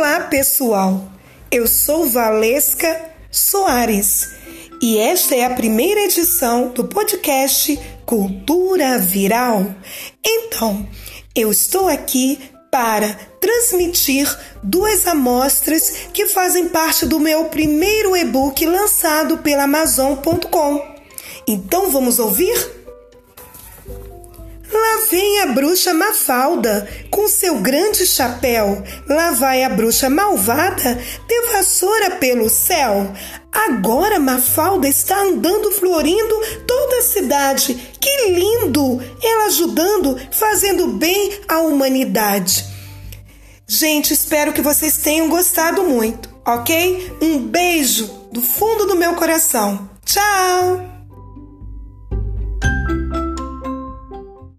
Olá, pessoal. Eu sou Valesca Soares e esta é a primeira edição do podcast Cultura Viral. Então, eu estou aqui para transmitir duas amostras que fazem parte do meu primeiro e-book lançado pela Amazon.com. Então vamos ouvir? Vem a bruxa Mafalda com seu grande chapéu. Lá vai a bruxa malvada de vassoura pelo céu. Agora Mafalda está andando florindo toda a cidade. Que lindo! Ela ajudando, fazendo bem à humanidade. Gente, espero que vocês tenham gostado muito, ok? Um beijo do fundo do meu coração. Tchau!